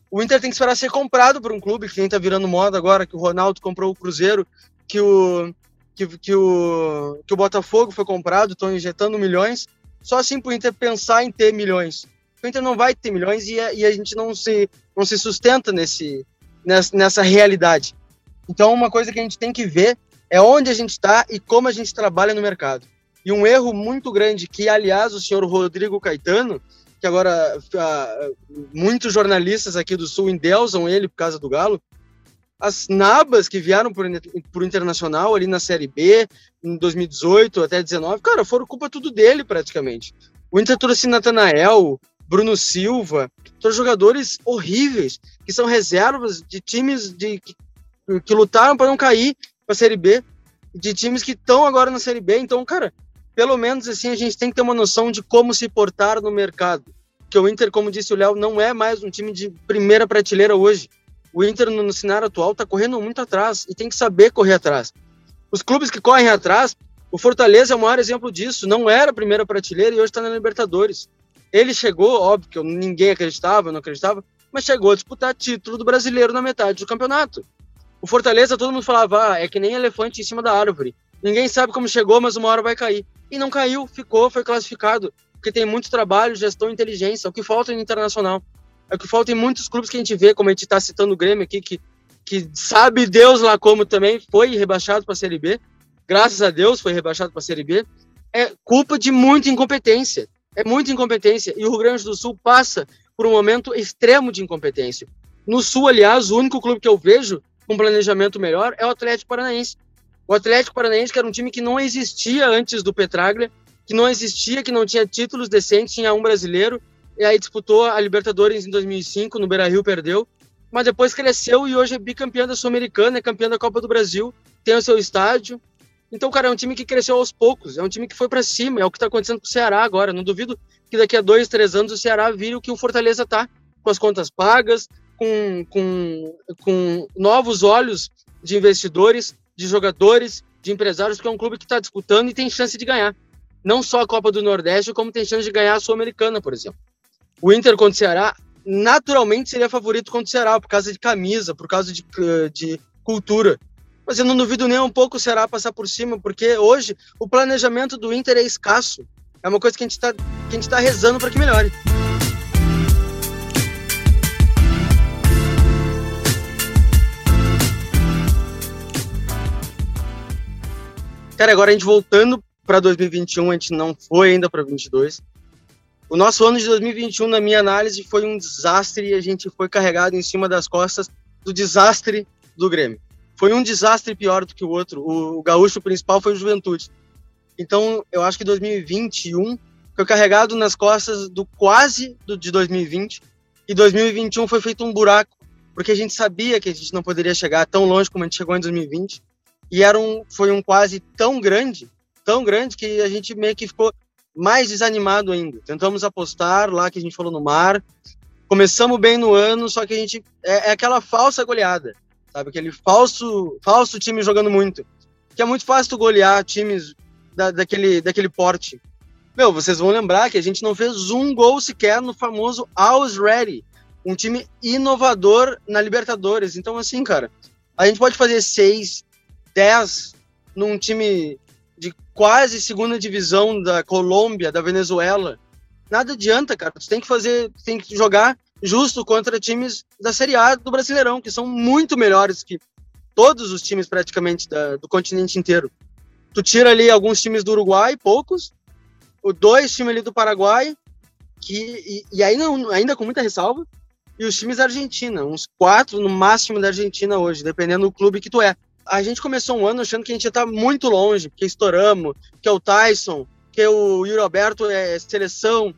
o Inter tem que esperar ser comprado por um clube, que nem tá virando moda agora, que o Ronaldo comprou o Cruzeiro, que o, que, que o, que o Botafogo foi comprado, estão injetando milhões só assim para o Inter pensar em ter milhões. O Inter não vai ter milhões e a, e a gente não se, não se sustenta nesse, nessa, nessa realidade. Então, uma coisa que a gente tem que ver é onde a gente está e como a gente trabalha no mercado. E um erro muito grande que, aliás, o senhor Rodrigo Caetano, que agora uh, muitos jornalistas aqui do Sul endeusam ele por causa do Galo, as nabas que vieram por, por Internacional ali na Série B, em 2018 até 19, cara, foram culpa tudo dele praticamente. O Inter trouxe Natanael, Bruno Silva, são jogadores horríveis, que são reservas de times de, que, que lutaram para não cair para a Série B, de times que estão agora na Série B. Então, cara, pelo menos assim, a gente tem que ter uma noção de como se portar no mercado. Que o Inter, como disse o Léo, não é mais um time de primeira prateleira hoje. O Inter, no, cenário atual, está correndo muito atrás e tem que saber correr atrás. Os clubes que correm atrás, o Fortaleza é o maior exemplo disso. Não era a primeira prateleira e hoje está na Libertadores. Ele chegou, óbvio que ninguém acreditava, não acreditava, mas chegou a disputar título do brasileiro na metade do campeonato. O Fortaleza, todo mundo falava, ah, é que nem elefante em cima da árvore. Ninguém sabe como chegou, mas uma hora vai cair. E não caiu, ficou, foi classificado. Porque tem muito trabalho, gestão e inteligência. O que falta no internacional. É que falta em muitos clubes que a gente vê, como a gente está citando o Grêmio aqui, que, que sabe Deus lá como também foi rebaixado para a Série B. Graças a Deus foi rebaixado para a Série B. É culpa de muita incompetência. É muita incompetência. E o Rio Grande do Sul passa por um momento extremo de incompetência. No Sul, aliás, o único clube que eu vejo com planejamento melhor é o Atlético Paranaense. O Atlético Paranaense, que era um time que não existia antes do Petraglia, que não existia, que não tinha títulos decentes, tinha um brasileiro, e aí disputou a Libertadores em 2005, no Beira-Rio perdeu, mas depois cresceu e hoje é bicampeão da Sul-Americana, é campeão da Copa do Brasil, tem o seu estádio. Então, cara, é um time que cresceu aos poucos, é um time que foi para cima, é o que está acontecendo com o Ceará agora. Não duvido que daqui a dois, três anos o Ceará vire o que o Fortaleza tá, com as contas pagas, com, com, com novos olhos de investidores, de jogadores, de empresários, porque é um clube que está disputando e tem chance de ganhar. Não só a Copa do Nordeste, como tem chance de ganhar a Sul-Americana, por exemplo. O Inter contra o Ceará, naturalmente seria favorito contra o Ceará, por causa de camisa, por causa de, de cultura. Mas eu não duvido nem um pouco o Ceará passar por cima, porque hoje o planejamento do Inter é escasso. É uma coisa que a gente está tá rezando para que melhore. Cara, agora a gente voltando para 2021, a gente não foi ainda para 22. O nosso ano de 2021, na minha análise, foi um desastre e a gente foi carregado em cima das costas do desastre do Grêmio. Foi um desastre pior do que o outro. O, o gaúcho principal foi o Juventude. Então, eu acho que 2021 foi carregado nas costas do quase do, de 2020 e 2021 foi feito um buraco, porque a gente sabia que a gente não poderia chegar tão longe como a gente chegou em 2020 e era um, foi um quase tão grande, tão grande que a gente meio que ficou mais desanimado ainda. Tentamos apostar lá que a gente falou no mar. Começamos bem no ano, só que a gente é, é aquela falsa goleada, sabe? Aquele falso, falso time jogando muito. Que é muito fácil tu golear times da, daquele, daquele porte. Meu, vocês vão lembrar que a gente não fez um gol sequer no famoso Always Ready, um time inovador na Libertadores. Então, assim, cara, a gente pode fazer seis, 10 num time quase segunda divisão da Colômbia, da Venezuela. Nada adianta, cara. Tu tem que fazer, tem que jogar justo contra times da Série A do Brasileirão, que são muito melhores que todos os times praticamente da, do continente inteiro. Tu tira ali alguns times do Uruguai, poucos, o dois times ali do Paraguai, que e, e aí ainda com muita ressalva, e os times da Argentina, uns quatro no máximo da Argentina hoje, dependendo do clube que tu é a gente começou um ano achando que a gente ia estar muito longe, que estouramos, que é o Tyson, que o Yuri Alberto é seleção.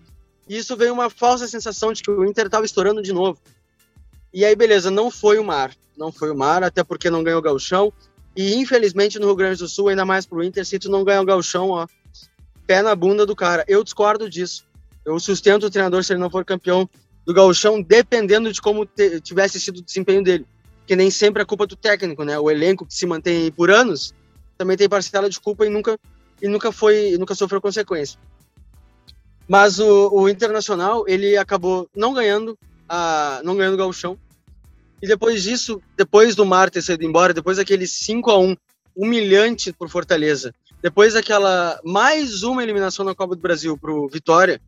E isso veio uma falsa sensação de que o Inter estava estourando de novo. E aí, beleza, não foi o mar. Não foi o mar, até porque não ganhou o galchão. E infelizmente no Rio Grande do Sul, ainda mais pro Inter, se tu não ganhar o galchão, ó, pé na bunda do cara. Eu discordo disso. Eu sustento o treinador se ele não for campeão do galchão, dependendo de como tivesse sido o desempenho dele que nem sempre é culpa do técnico, né? O elenco que se mantém por anos também tem parcela de culpa e nunca e nunca foi nunca sofreu consequência. Mas o, o Internacional ele acabou não ganhando a não ganhando o gauchão. E depois disso, depois do Mar ter sido embora, depois daquele 5 a 1 humilhante por Fortaleza, depois daquela mais uma eliminação na Copa do Brasil pro Vitória,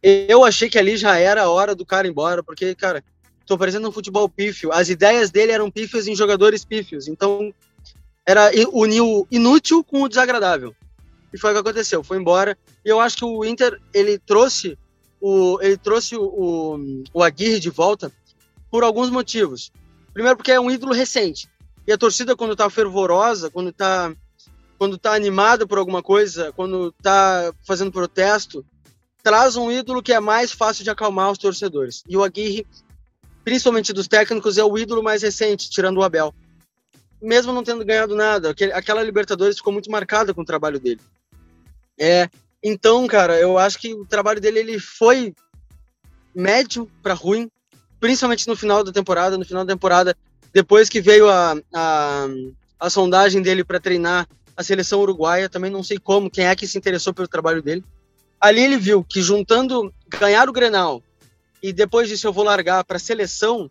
eu achei que ali já era a hora do cara ir embora, porque, cara, tô parecendo um futebol pífio. As ideias dele eram pífias em jogadores pífios. Então, era unir o inútil com o desagradável. E foi o que aconteceu. Foi embora. E eu acho que o Inter, ele trouxe o, ele trouxe o, o, o Aguirre de volta por alguns motivos. Primeiro porque é um ídolo recente. E a torcida, quando tá fervorosa, quando tá, quando tá animada por alguma coisa, quando tá fazendo protesto, traz um ídolo que é mais fácil de acalmar os torcedores. E o Aguirre, principalmente dos técnicos, é o ídolo mais recente, tirando o Abel. Mesmo não tendo ganhado nada, aquela Libertadores ficou muito marcada com o trabalho dele. É, então, cara, eu acho que o trabalho dele ele foi médio para ruim, principalmente no final da temporada. No final da temporada, depois que veio a, a, a sondagem dele para treinar a seleção uruguaia, também não sei como, quem é que se interessou pelo trabalho dele. Ali ele viu que juntando ganhar o Grenal e depois disso eu vou largar para a seleção,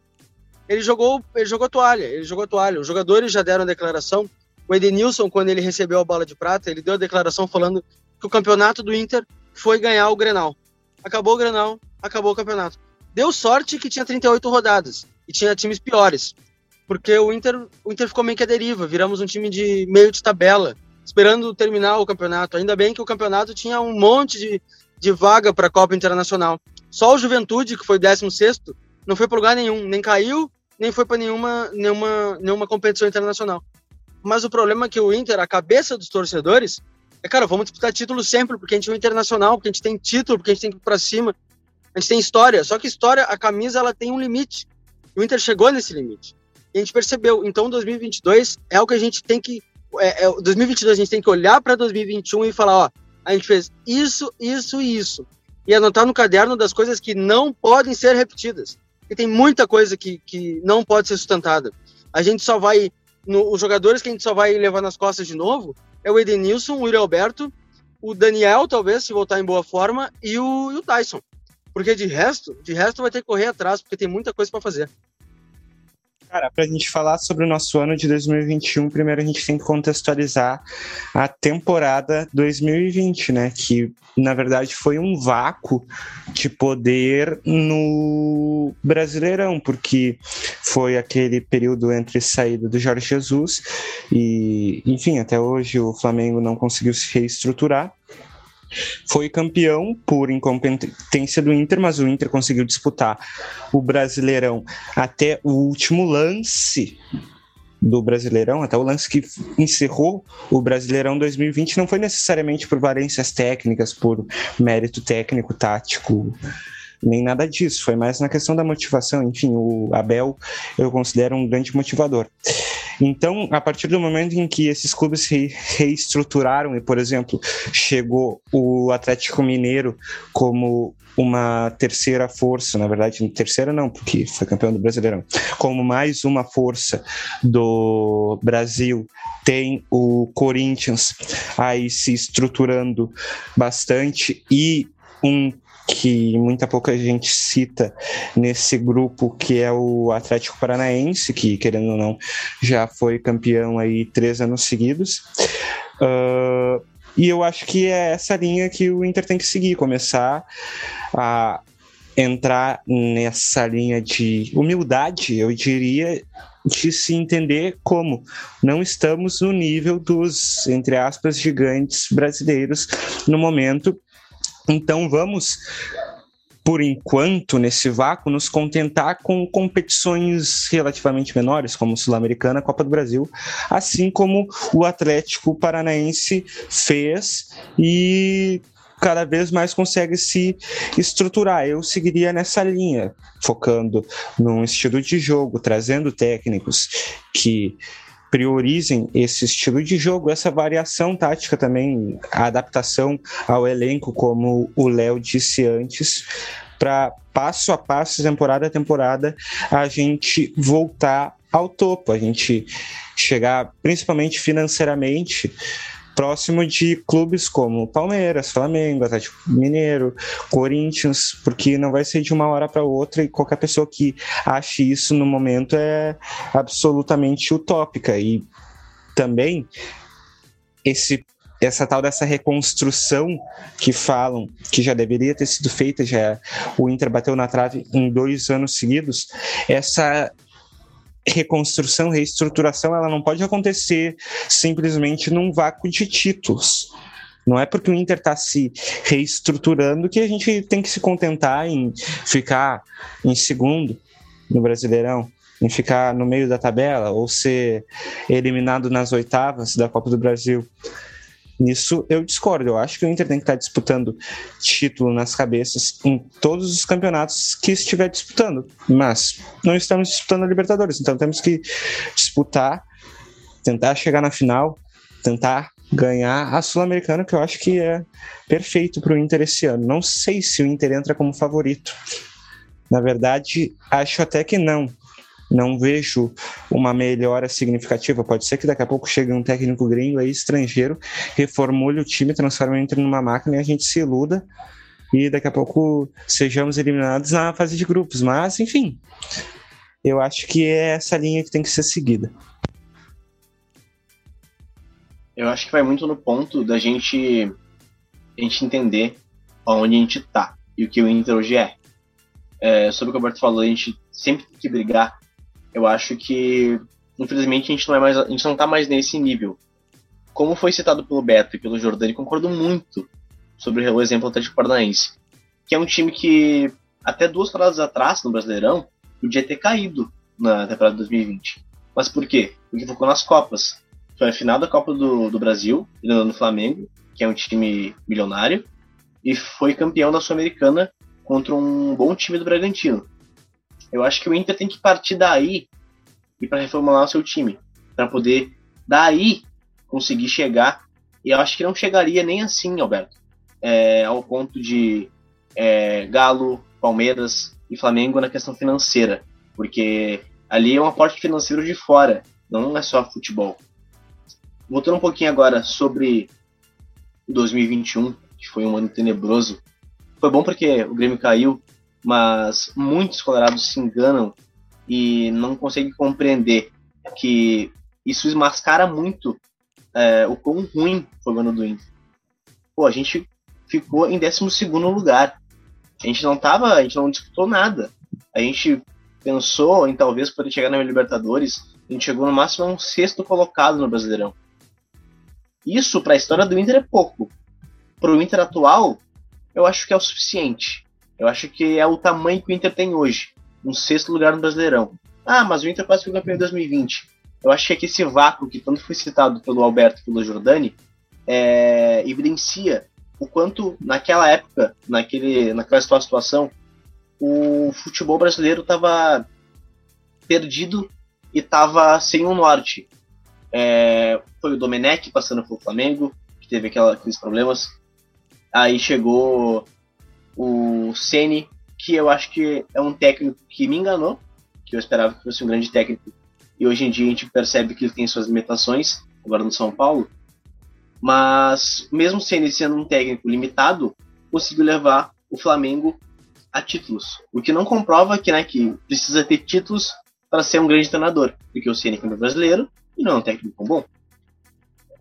ele jogou, ele jogou toalha, ele jogou toalha. Os jogadores já deram declaração. O Edenilson, quando ele recebeu a bola de prata, ele deu a declaração falando que o campeonato do Inter foi ganhar o Grenal. Acabou o Grenal, acabou o campeonato. Deu sorte que tinha 38 rodadas e tinha times piores. Porque o Inter, o Inter ficou meio que a deriva, viramos um time de meio de tabela esperando terminar o campeonato. Ainda bem que o campeonato tinha um monte de, de vaga para a Copa Internacional. Só o Juventude, que foi 16, não foi para lugar nenhum, nem caiu, nem foi para nenhuma, nenhuma, nenhuma competição internacional. Mas o problema é que o Inter, a cabeça dos torcedores, é, cara, vamos disputar título sempre, porque a gente é um internacional, porque a gente tem título, porque a gente tem que ir para cima, a gente tem história. Só que história, a camisa, ela tem um limite. O Inter chegou nesse limite. E a gente percebeu. Então, 2022 é o que a gente tem que é, é, 2022 a gente tem que olhar para 2021 e falar, ó, a gente fez isso, isso e isso. E anotar no caderno das coisas que não podem ser repetidas. E tem muita coisa que, que não pode ser sustentada. A gente só vai. No, os jogadores que a gente só vai levar nas costas de novo é o Edenilson, o William Alberto, o Daniel, talvez, se voltar em boa forma, e o, e o Tyson. Porque de resto, de resto vai ter que correr atrás, porque tem muita coisa para fazer. Cara, para a gente falar sobre o nosso ano de 2021, primeiro a gente tem que contextualizar a temporada 2020, né? Que na verdade foi um vácuo de poder no Brasileirão, porque foi aquele período entre saída do Jorge Jesus e, enfim, até hoje o Flamengo não conseguiu se reestruturar. Foi campeão por incompetência do Inter, mas o Inter conseguiu disputar o Brasileirão até o último lance do Brasileirão, até o lance que encerrou o Brasileirão 2020, não foi necessariamente por valências técnicas, por mérito técnico, tático, nem nada disso. Foi mais na questão da motivação. Enfim, o Abel eu considero um grande motivador. Então, a partir do momento em que esses clubes se reestruturaram e, por exemplo, chegou o Atlético Mineiro como uma terceira força, na verdade, terceira não, porque foi campeão do Brasileirão, como mais uma força do Brasil, tem o Corinthians aí se estruturando bastante e um que muita pouca gente cita nesse grupo, que é o Atlético Paranaense, que, querendo ou não, já foi campeão aí três anos seguidos. Uh, e eu acho que é essa linha que o Inter tem que seguir, começar a entrar nessa linha de humildade, eu diria, de se entender como não estamos no nível dos, entre aspas, gigantes brasileiros no momento então vamos, por enquanto, nesse vácuo, nos contentar com competições relativamente menores, como Sul-Americana, Copa do Brasil, assim como o Atlético Paranaense fez e cada vez mais consegue se estruturar. Eu seguiria nessa linha, focando num estilo de jogo, trazendo técnicos que priorizem esse estilo de jogo, essa variação tática também, a adaptação ao elenco, como o Léo disse antes, para passo a passo, temporada a temporada, a gente voltar ao topo, a gente chegar principalmente financeiramente próximo de clubes como Palmeiras, Flamengo, Atlético Mineiro, Corinthians, porque não vai ser de uma hora para outra e qualquer pessoa que ache isso no momento é absolutamente utópica. E também esse essa tal dessa reconstrução que falam que já deveria ter sido feita, já o Inter bateu na trave em dois anos seguidos, essa reconstrução, reestruturação, ela não pode acontecer simplesmente num vácuo de títulos. Não é porque o Inter está se reestruturando que a gente tem que se contentar em ficar em segundo no Brasileirão, em ficar no meio da tabela ou ser eliminado nas oitavas da Copa do Brasil. Nisso eu discordo. Eu acho que o Inter tem que estar disputando título nas cabeças em todos os campeonatos que estiver disputando. Mas não estamos disputando a Libertadores, então temos que disputar, tentar chegar na final, tentar ganhar a Sul-Americana, que eu acho que é perfeito para o Inter esse ano. Não sei se o Inter entra como favorito. Na verdade, acho até que não não vejo uma melhora significativa. Pode ser que daqui a pouco chegue um técnico gringo aí, estrangeiro, reformule o time, transforme entre numa máquina e a gente se iluda e daqui a pouco sejamos eliminados na fase de grupos. Mas, enfim, eu acho que é essa linha que tem que ser seguida. Eu acho que vai muito no ponto da gente, a gente entender onde a gente tá e o que o Inter hoje é. é sobre o que o Alberto falou, a gente sempre tem que brigar eu acho que, infelizmente, a gente não, é mais, a gente não tá mais nesse nível. Como foi citado pelo Beto e pelo Jordani, concordo muito sobre o exemplo do Atlético Paranaense, que é um time que, até duas paradas atrás, no Brasileirão, podia ter caído na temporada de 2020. Mas por quê? Porque focou nas Copas. Foi a final da Copa do, do Brasil, no Flamengo, que é um time milionário, e foi campeão da Sul-Americana contra um bom time do Bragantino. Eu acho que o Inter tem que partir daí e para reformular o seu time, para poder daí conseguir chegar. E eu acho que não chegaria nem assim, Alberto, é, ao ponto de é, Galo, Palmeiras e Flamengo na questão financeira, porque ali é um aporte financeiro de fora, não é só futebol. Voltando um pouquinho agora sobre 2021, que foi um ano tenebroso, foi bom porque o Grêmio caiu, mas muitos colorados se enganam e não conseguem compreender que isso esmascara muito é, o quão ruim foi o ano do Inter. Pô, a gente ficou em 12 lugar. A gente não tava, a gente não disputou nada. A gente pensou em talvez poder chegar na Libertadores. A gente chegou no máximo a um sexto colocado no Brasileirão. Isso para a história do Inter é pouco. Para o Inter atual, eu acho que é o suficiente. Eu acho que é o tamanho que o Inter tem hoje. Um sexto lugar no Brasileirão. Ah, mas o Inter quase foi campeão em 2020. Eu acho que aqui esse vácuo que tanto foi citado pelo Alberto e pelo Jordani é, evidencia o quanto naquela época, naquele, naquela situação, o futebol brasileiro estava perdido e estava sem um norte. É, foi o Domenech passando pelo Flamengo, que teve aquela, aqueles problemas. Aí chegou o Ceni, que eu acho que é um técnico que me enganou, que eu esperava que fosse um grande técnico, e hoje em dia a gente percebe que ele tem suas limitações, agora no São Paulo. Mas, mesmo sendo sendo um técnico limitado, conseguiu levar o Flamengo a títulos. O que não comprova que, né, que precisa ter títulos para ser um grande treinador, porque o Ceni é brasileiro e não é um técnico bom.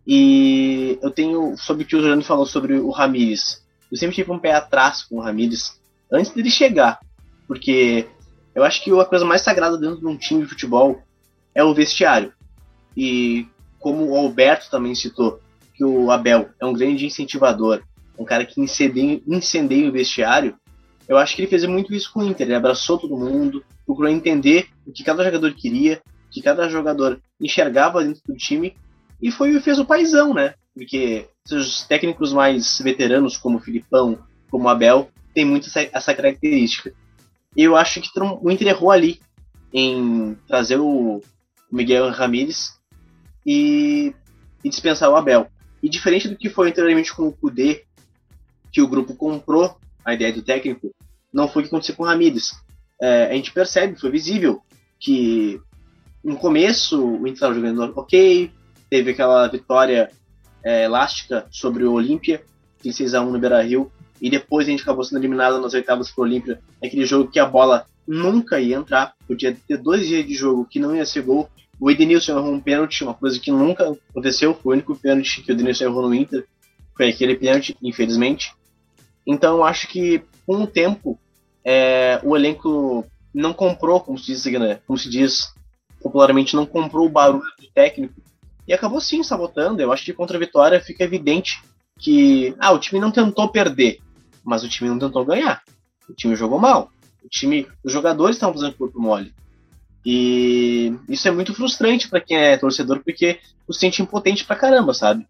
E eu tenho, sobre o que o Juliano falou sobre o Ramires, eu sempre tive um pé atrás com o Ramires antes dele chegar. Porque eu acho que a coisa mais sagrada dentro de um time de futebol é o vestiário. E como o Alberto também citou, que o Abel é um grande incentivador, um cara que incendeia, incendeia o vestiário, eu acho que ele fez muito isso com o Inter. Ele abraçou todo mundo, procurou entender o que cada jogador queria, o que cada jogador enxergava dentro do time, e foi fez o paizão, né? Porque os técnicos mais veteranos, como o Filipão, como o Abel, tem muito essa, essa característica. Eu acho que o Inter errou ali em trazer o Miguel Ramírez e, e dispensar o Abel. E diferente do que foi anteriormente com o Kudê, que o grupo comprou a ideia do técnico, não foi o que aconteceu com o Ramírez. É, a gente percebe, foi visível, que no começo o Inter estava jogando ok, teve aquela vitória é, elástica sobre o Olímpia, em 6x1 no Beira Rio, e depois a gente acabou sendo eliminado nas oitavas pro Olímpia, aquele jogo que a bola nunca ia entrar, podia ter dois dias de jogo que não ia ser gol. O Edenilson errou um pênalti, uma coisa que nunca aconteceu, foi o único pênalti que o Edenilson errou no Inter, foi aquele pênalti, infelizmente. Então eu acho que com o tempo é, o elenco não comprou, como se diz, né, como se diz popularmente, não comprou o barulho do técnico e acabou sim sabotando. Eu acho que contra a Vitória fica evidente que ah, o time não tentou perder, mas o time não tentou ganhar. O time jogou mal. O time, os jogadores estavam fazendo corpo mole. E isso é muito frustrante para quem é torcedor, porque o sente impotente pra caramba, sabe?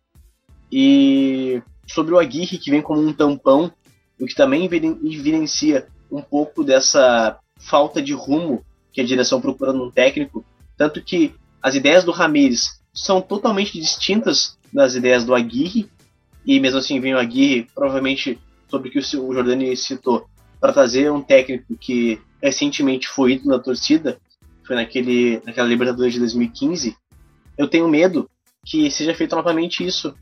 E sobre o Aguirre, que vem como um tampão, o que também evidencia um pouco dessa falta de rumo que a direção procura num técnico, tanto que as ideias do Ramires são totalmente distintas das ideias do Aguirre, e mesmo assim vem o Aguirre, provavelmente sobre o que o Jordani citou, para trazer um técnico que recentemente foi ídolo da torcida, foi naquele, naquela Libertadores de 2015, eu tenho medo que seja feito novamente isso.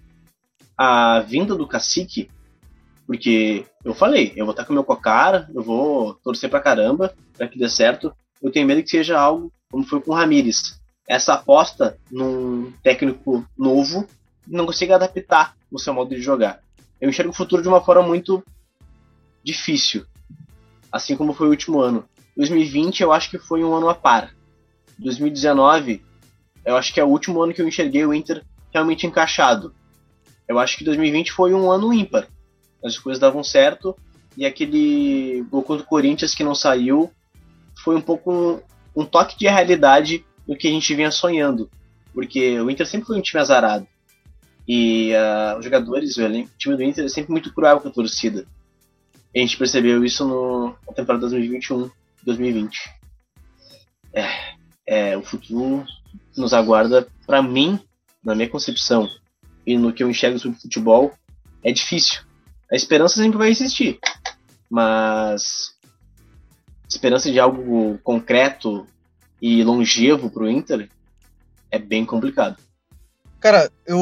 A vinda do cacique, porque eu falei, eu vou estar com o meu cocara, eu vou torcer pra caramba para que dê certo. Eu tenho medo que seja algo como foi com o Ramires. Essa aposta num técnico novo não consiga adaptar o seu modo de jogar. Eu enxergo o futuro de uma forma muito difícil, assim como foi o último ano. 2020 eu acho que foi um ano a par. 2019 eu acho que é o último ano que eu enxerguei o Inter realmente encaixado. Eu acho que 2020 foi um ano ímpar. As coisas davam certo e aquele gol contra o Corinthians que não saiu foi um pouco um, um toque de realidade do que a gente vinha sonhando. Porque o Inter sempre foi um time azarado. E uh, os jogadores, o, time do Inter é sempre muito cruel com a torcida. A gente percebeu isso no, na temporada 2021 2020. É, é, o futuro nos aguarda, para mim, na minha concepção e no que eu enxergo sobre futebol, é difícil. A esperança sempre vai existir, mas esperança de algo concreto e longevo para o Inter é bem complicado. Cara, eu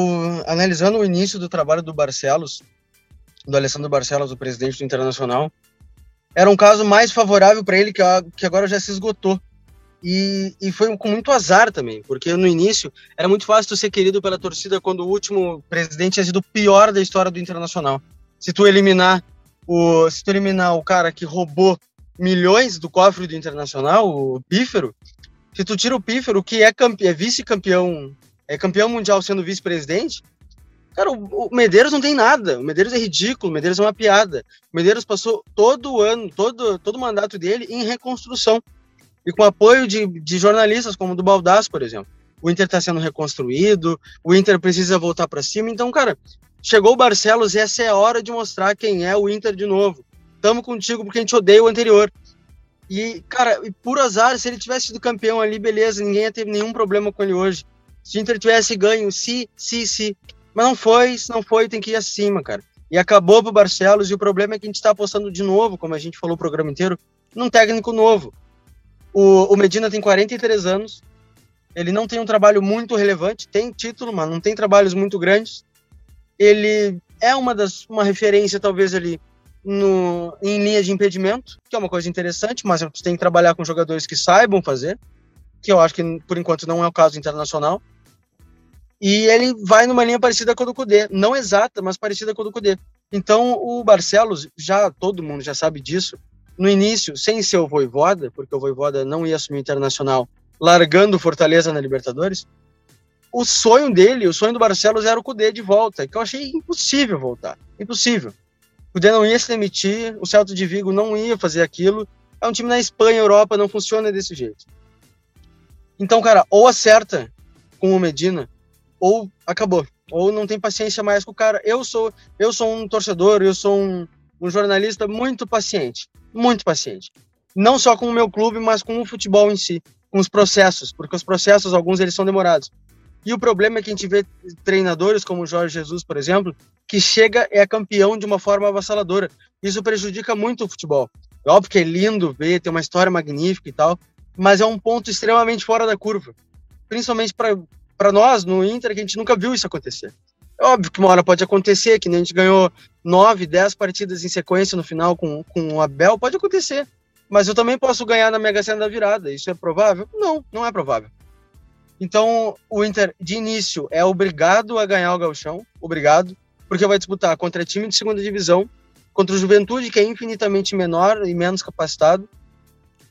analisando o início do trabalho do Barcelos, do Alessandro Barcelos, o presidente do Internacional, era um caso mais favorável para ele que, que agora já se esgotou. E, e, foi com muito azar também, porque no início era muito fácil tu ser querido pela torcida quando o último presidente tinha sido o pior da história do Internacional. Se tu eliminar o, se tu eliminar o cara que roubou milhões do cofre do Internacional, o Pífero, se tu tira o Pífero, que é, é vice-campeão, é campeão mundial sendo vice-presidente, cara, o, o, Medeiros não tem nada. O Medeiros é ridículo, o Medeiros é uma piada. O Medeiros passou todo o ano, todo, todo o mandato dele em reconstrução e com apoio de, de jornalistas como o do Baldass, por exemplo. O Inter está sendo reconstruído, o Inter precisa voltar para cima. Então, cara, chegou o Barcelos e essa é a hora de mostrar quem é o Inter de novo. Tamo contigo porque a gente odeia o anterior. E, cara, por azar, se ele tivesse sido campeão ali, beleza, ninguém ia ter nenhum problema com ele hoje. Se o Inter tivesse ganho, se, se, se. Mas não foi, se não foi, tem que ir acima, cara. E acabou pro Barcelos, e o problema é que a gente tá apostando de novo, como a gente falou o programa inteiro, num técnico novo. O, o Medina tem 43 anos. Ele não tem um trabalho muito relevante, tem título, mas não tem trabalhos muito grandes. Ele é uma das uma referência talvez ali no, em linha de impedimento, que é uma coisa interessante, mas você tem que trabalhar com jogadores que saibam fazer, que eu acho que por enquanto não é o caso internacional. E ele vai numa linha parecida com a do Cudê, não exata, mas parecida com a do Cudê. Então o Barcelos, já todo mundo já sabe disso, no início, sem ser o Voivoda, porque o Voivoda não ia assumir internacional, largando Fortaleza na Libertadores, o sonho dele, o sonho do Barcelos era o Cudê de volta, que eu achei impossível voltar. Impossível. O Cudê não ia se demitir, o Celta de Vigo não ia fazer aquilo. É um time na Espanha, Europa, não funciona desse jeito. Então, cara, ou acerta com o Medina, ou acabou. Ou não tem paciência mais com o cara. Eu sou, eu sou um torcedor, eu sou um, um jornalista muito paciente muito paciente. Não só com o meu clube, mas com o futebol em si, com os processos, porque os processos, alguns eles são demorados. E o problema é que a gente vê treinadores como o Jorge Jesus, por exemplo, que chega é campeão de uma forma avassaladora. Isso prejudica muito o futebol. É óbvio que é lindo ver, tem uma história magnífica e tal, mas é um ponto extremamente fora da curva. Principalmente para nós, no Inter, que a gente nunca viu isso acontecer. É óbvio que uma hora pode acontecer, que nem a gente ganhou nove, dez partidas em sequência no final com, com o Abel, pode acontecer. Mas eu também posso ganhar na Mega Sena da virada. Isso é provável? Não, não é provável. Então, o Inter, de início, é obrigado a ganhar o Galchão, obrigado, porque vai disputar contra time de segunda divisão, contra o Juventude, que é infinitamente menor e menos capacitado.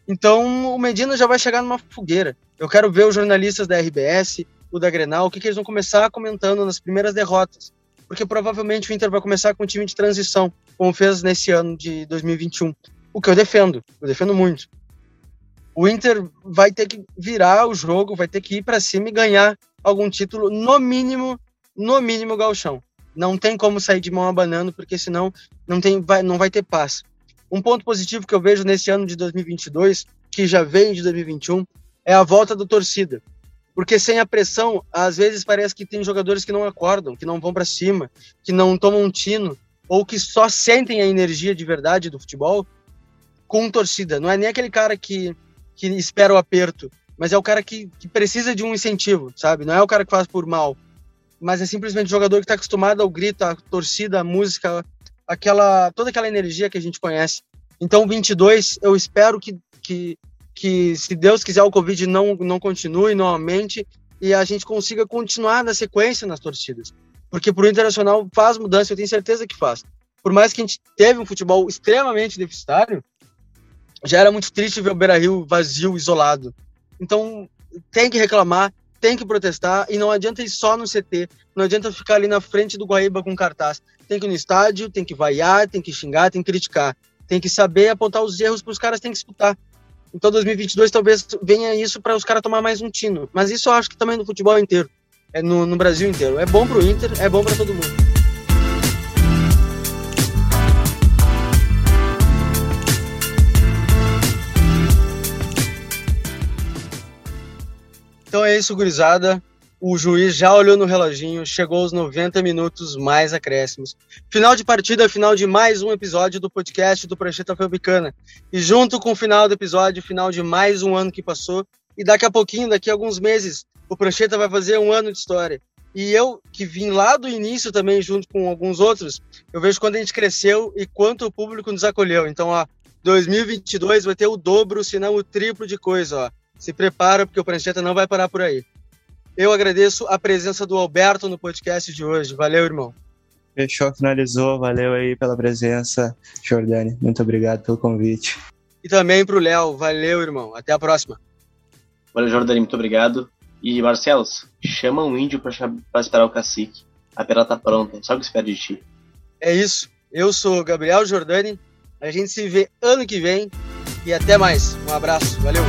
Então, o Medina já vai chegar numa fogueira. Eu quero ver os jornalistas da RBS, o da Grenal, o que, que eles vão começar comentando nas primeiras derrotas. Porque provavelmente o Inter vai começar com um time de transição, como fez nesse ano de 2021. O que eu defendo, eu defendo muito. O Inter vai ter que virar o jogo, vai ter que ir para cima e ganhar algum título, no mínimo, no mínimo galchão. Não tem como sair de mão abanando, porque senão não, tem, vai, não vai ter paz. Um ponto positivo que eu vejo nesse ano de 2022, que já vem de 2021, é a volta da torcida. Porque sem a pressão, às vezes parece que tem jogadores que não acordam, que não vão para cima, que não tomam um tino, ou que só sentem a energia de verdade do futebol com torcida. Não é nem aquele cara que, que espera o aperto, mas é o cara que, que precisa de um incentivo, sabe? Não é o cara que faz por mal, mas é simplesmente o jogador que está acostumado ao grito, à torcida, à música, aquela toda aquela energia que a gente conhece. Então, 22, eu espero que, que, que se Deus quiser, o Covid não, não continue, não aumente e a gente consiga continuar na sequência nas torcidas. Porque pro Internacional faz mudança, eu tenho certeza que faz. Por mais que a gente teve um futebol extremamente deficitário, já era muito triste ver o Beira-Rio vazio, isolado. Então, tem que reclamar, tem que protestar e não adianta ir só no CT, não adianta ficar ali na frente do Guaíba com cartaz. Tem que ir no estádio, tem que vaiar, tem que xingar, tem que criticar. Tem que saber apontar os erros para os caras têm que escutar. Então 2022 talvez venha isso para os caras tomar mais um tino. Mas isso eu acho que também no futebol inteiro, é no, no Brasil inteiro. É bom para o Inter, é bom para todo mundo. Então é isso, gurizada. O juiz já olhou no reloginho, chegou aos 90 minutos mais acréscimos. Final de partida, final de mais um episódio do podcast do Prancheta Felbicana. E junto com o final do episódio, final de mais um ano que passou. E daqui a pouquinho, daqui a alguns meses, o Prancheta vai fazer um ano de história. E eu, que vim lá do início também, junto com alguns outros, eu vejo quando a gente cresceu e quanto o público nos acolheu. Então, ó, 2022 vai ter o dobro, se não o triplo de coisa, ó se prepara, porque o Prancheta não vai parar por aí. Eu agradeço a presença do Alberto no podcast de hoje. Valeu, irmão. Fechou, finalizou. Valeu aí pela presença, Jordani. Muito obrigado pelo convite. E também para o Léo. Valeu, irmão. Até a próxima. Valeu, Jordani. Muito obrigado. E, Marcelos, chama um índio para esperar o cacique. A pera tá pronta. Só o que espera de ti. É isso. Eu sou Gabriel Jordani. A gente se vê ano que vem. E até mais. Um abraço. Valeu.